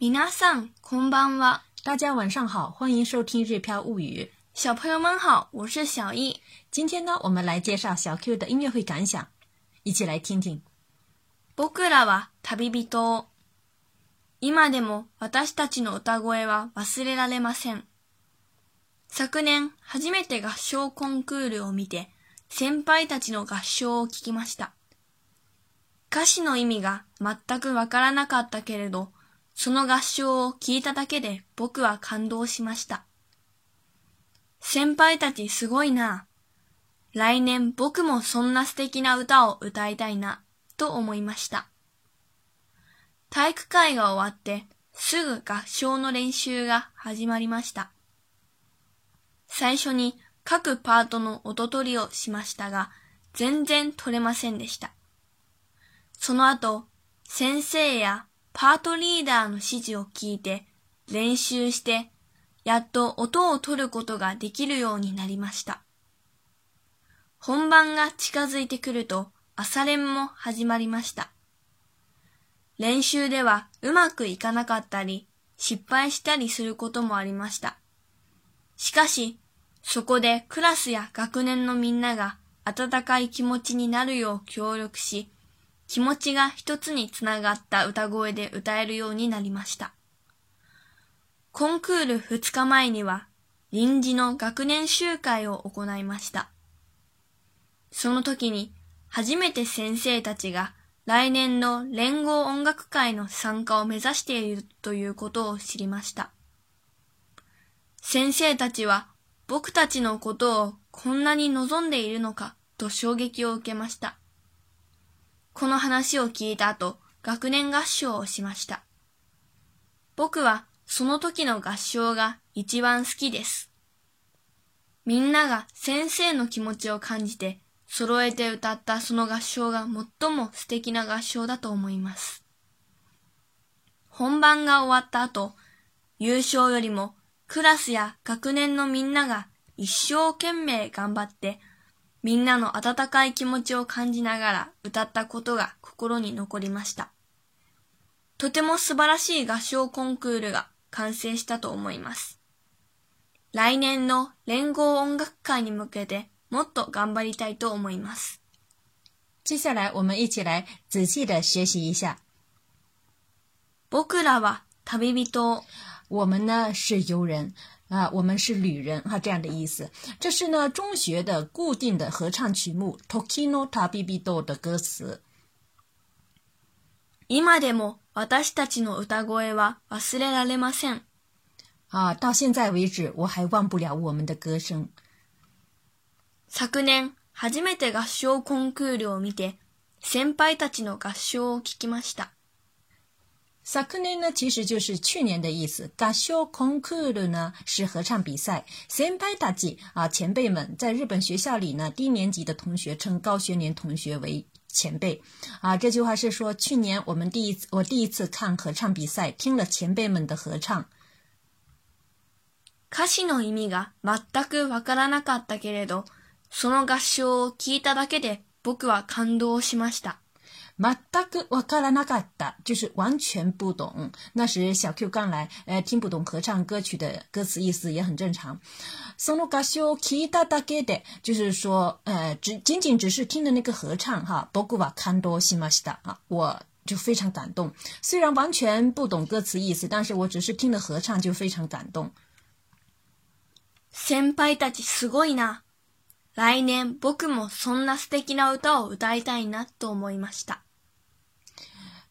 皆さんこんばんは。大家晚上好，欢迎收听《日飘物语》。小朋友们好，我是小易。今天呢，我们来介绍小 Q 的音乐会感想，一起来听听。僕らは旅人。今でも私たちの歌声は忘れられません。昨年初めて合唱コンクールを見て、先輩たちの合唱を聞きました。歌詞の意味が全くわからなかったけれど、その合唱を聞いただけで僕は感動しました。先輩たちすごいな。来年僕もそんな素敵な歌を歌いたいな、と思いました。体育会が終わってすぐ合唱の練習が始まりました。最初に各パートの音取りをしましたが、全然取れませんでした。その後、先生やパートリーダーの指示を聞いて練習してやっと音を取ることができるようになりました。本番が近づいてくると朝練も始まりました。練習ではうまくいかなかったり失敗したりすることもありました。しかし、そこでクラスや学年のみんなが温かい気持ちになるよう協力し、気持ちが一つにつながった歌声で歌えるようになりました。コンクール2日前には臨時の学年集会を行いました。その時に初めて先生たちが来年の連合音楽会の参加を目指しているということを知りました。先生たちは僕たちのことをこんなに望んでいるのかと衝撃を受けました。この話を聞いた後、学年合唱をしました。僕はその時の合唱が一番好きです。みんなが先生の気持ちを感じて揃えて歌ったその合唱が最も素敵な合唱だと思います。本番が終わった後、優勝よりもクラスや学年のみんなが一生懸命頑張ってみんなの温かい気持ちを感じながら歌ったことが心に残りました。とても素晴らしい合唱コンクールが完成したと思います。来年の連合音楽会に向けてもっと頑張りたいと思います。接下来我们一起来仔细的学习一下。僕らは旅人を。我们呢是游人。啊，我们是旅人哈，这样的意思。这是呢中学的固定的合唱曲目《Tokino Tabidodo》的歌词。今でも私たちの歌声は忘れられません。啊，到现在为止我还忘不了我们的歌声。昨年初めて合唱コンクールを見て先輩たちの合唱を聞きました。さくね呢，其实就是去年的意思。合唱コンクール呢是合唱比赛。先輩たち啊，前辈们，在日本学校里呢，低年级的同学称高学年同学为前辈。啊，这句话是说去年我们第一次，我第一次看合唱比赛，听了前辈们的合唱。歌詞の意味が全く分からなかったけれど、その合唱を聞いただけで僕は感動しました。马大哥，我看了那个的，就是完全不懂。那时小 Q 刚来，呃，听不懂合唱歌曲的歌词意思也很正常。松露咖秀，キイダダゲデ，就是说，呃，只仅仅只是听了那个合唱哈。ボは看多西マシだ啊，我就非常感动。虽然完全不懂歌词意思，但是我只是听了合唱就非常感动。先輩たちすごいな。来年、僕もそんな素敵な歌を歌いたいなと思いました。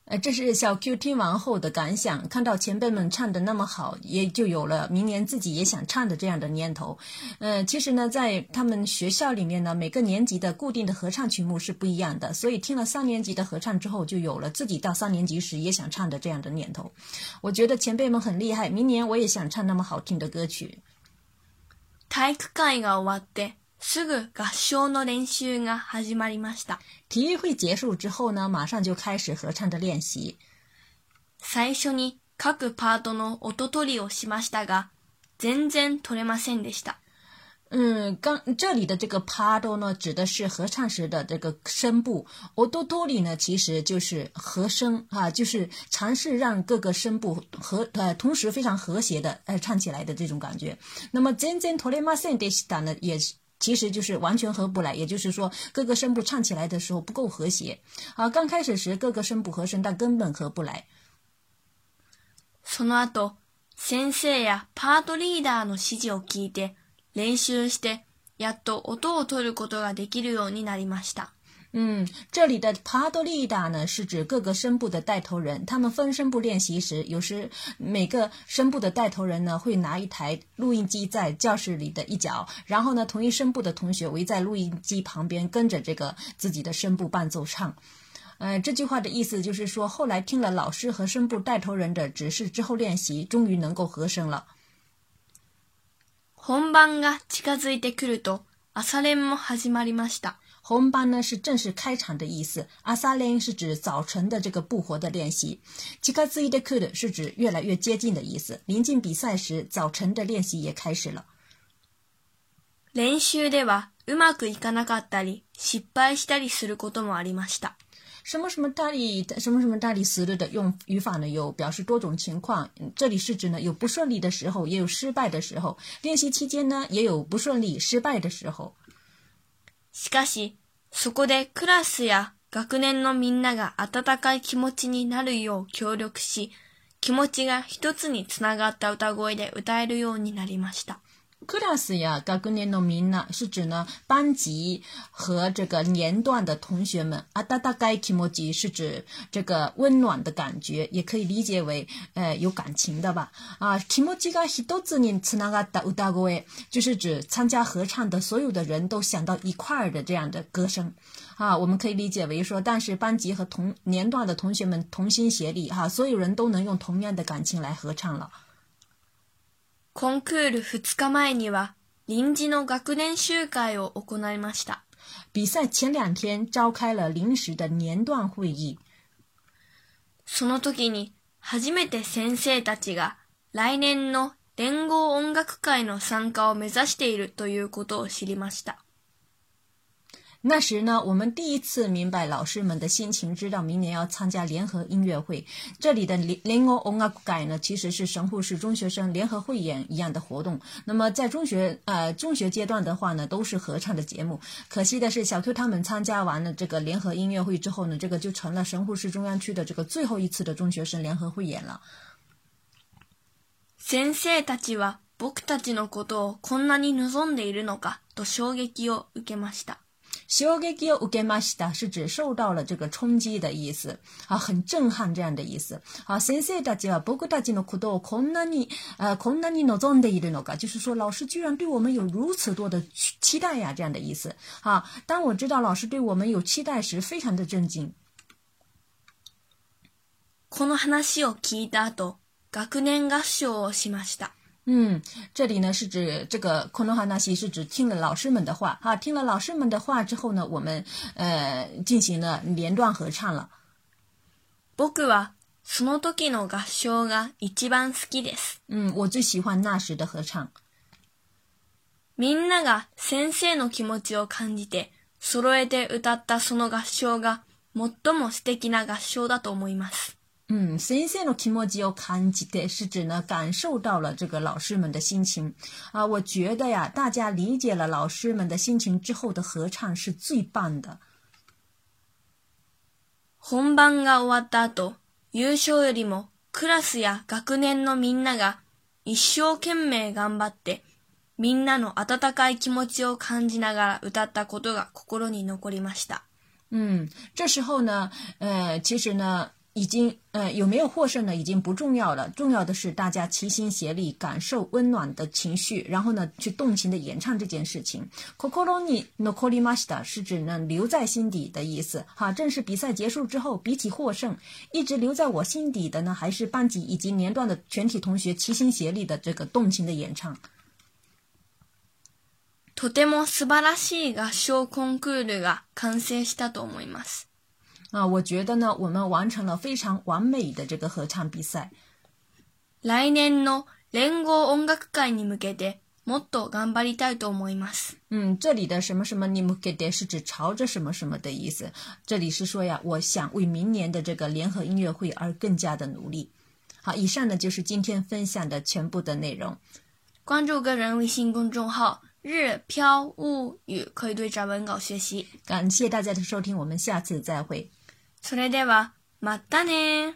呃，这是小 Q 听完后的感想，看到前辈们唱的那么好，也就有了明年自己也想唱的这样的念头。呃，其实呢，在他们学校里面呢，每个年级的固定的合唱曲目是不一样的，所以听了三年级的合唱之后，就有了自己到三年级时也想唱的这样的念头。我觉得前辈们很厉害，明年我也想唱那么好听的歌曲。すぐ合唱の練習が始まりました。体育会结束之后呢，马上就开始合唱的最初に各パートの音取りをしましたが、全然取れませんでした。嗯，刚这里的这个 “pado” 呢，指的是合唱时的这个声部 o d o r i 呢，其实就是和声啊，就是尝试让各个声部和呃同时非常和谐的呃唱起来的这种感觉。那么 “zenzen t o r e m a s e n d e s t a 呢，也其实就是完全合不来，也就是说各个声部唱起来的时候不够和谐。啊，刚开始时各个声部合声，但根本合不来。その後、先生やパートリーダーの指示を聞いて練習して、やっと音を取ることができるようになりました。嗯，这里的帕多利达呢，是指各个声部的带头人。他们分声部练习时，有时每个声部的带头人呢，会拿一台录音机在教室里的一角，然后呢，同一声部的同学围在录音机旁边，跟着这个自己的声部伴奏唱。呃，这句话的意思就是说，后来听了老师和声部带头人的指示之后练习，终于能够合声了。本番が近づいてくると朝練も始まりました。红班呢是正式开场的意思，阿萨练习是指早晨的这个不活的练习，吉克兹伊的库德是指越来越接近的意思。临近比赛时，早晨的练习也开始了。练习的话，うまくいかなかったり、失敗したりすることもありました。什么什么たり、什么什么たりする的用语法呢？有表示多种情况。这里是指呢，有不顺利的时候，也有失败的时候。练习期间呢，也有不顺利、失败的时候。しかし、そこでクラスや学年のみんなが温かい気持ちになるよう協力し、気持ちが一つにつながった歌声で歌えるようになりました。クラスや高年齢のみんな是指呢班级和这个年段的同学们。あだだかいキモジ是指这个温暖的感觉，也可以理解为呃有感情的吧。あキモジがヒドズにつながったウダゴエ就是指参加合唱的所有的人都想到一块儿的这样的歌声。啊，我们可以理解为说，但是班级和同年段的同学们同心协力，哈，所有人都能用同样的感情来合唱了。コンクール2日前には臨時の学年集会を行いました。比赛前两天召开了临时的年段会议。その時に初めて先生たちが来年の連合音楽会の参加を目指しているということを知りました。那时呢，我们第一次明白老师们的心情，知道明年要参加联合音乐会。这里的“联联合欧乐改呢，其实是神户市中学生联合汇演一样的活动。那么在中学呃中学阶段的话呢，都是合唱的节目。可惜的是，小 Q 他们参加完了这个联合音乐会之后呢，这个就成了神户市中央区的这个最后一次的中学生联合汇演了。先生たちは僕たちのことをこんなに望んでいるのかと衝撃を受けました。衝撃を受けました是指受到了这个冲击的意思，啊，很震撼这样的意思。好啊 b o k 呃，“konani no z o 就是说，老师居然对我们有如此多的期待呀，这样的意思。好，当我知道老师对我们有期待时，非常的震惊。この話を聞いた後、学年合唱をしました。嗯，这里呢是指这个この話是指听了老师们的话啊，听了老师们的话之后呢，我们呃进行了连段合唱了。僕はその時の合唱が一番好きです。嗯，我最喜欢那时的合唱。みんなが先生の気持ちを感じて揃えて歌ったその合唱が最も素敵な合唱だと思います。嗯，神圣的気持ちを感じて是指呢感受到了这个老师们的心情啊，我觉得呀，大家理解了老师们的心情之后的合唱是最棒的。本番が終わったあ優勝よりもクラスや学年のみんなが一生懸命頑張って、みんなの温かい気持ちを感じながら歌ったことが心に残りました。嗯，这时候呢，呃，其实呢。已经，嗯，有没有获胜呢？已经不重要了。重要的是大家齐心协力，感受温暖的情绪，然后呢，去动情的演唱这件事情。心に残りました是指能留在心底的意思。哈，正是比赛结束之后，比起获胜，一直留在我心底的呢，还是班级以及年段的全体同学齐心协力的这个动情的演唱。とても素晴らしい合唱コンクールが完成したと思います。啊，我觉得呢，我们完成了非常完美的这个合唱比赛。来年の聯合音楽会に向けてもっと頑張りたいと思います。嗯，这里的什么什么に向けて是指朝着什么什么的意思。这里是说呀，我想为明年的这个联合音乐会而更加的努力。好，以上呢就是今天分享的全部的内容。关注个人微信公众号“日飘物语”，可以对照文稿学习。感谢大家的收听，我们下次再会。それでは、またね